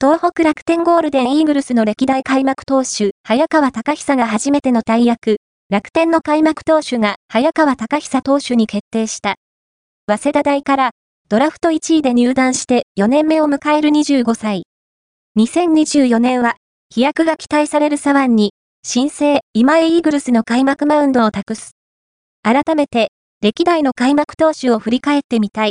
東北楽天ゴールデンイーグルスの歴代開幕投手、早川隆久が初めての大役、楽天の開幕投手が早川隆久投手に決定した。早稲田大からドラフト1位で入団して4年目を迎える25歳。2024年は飛躍が期待される左腕に新生今井イーグルスの開幕マウンドを託す。改めて歴代の開幕投手を振り返ってみたい。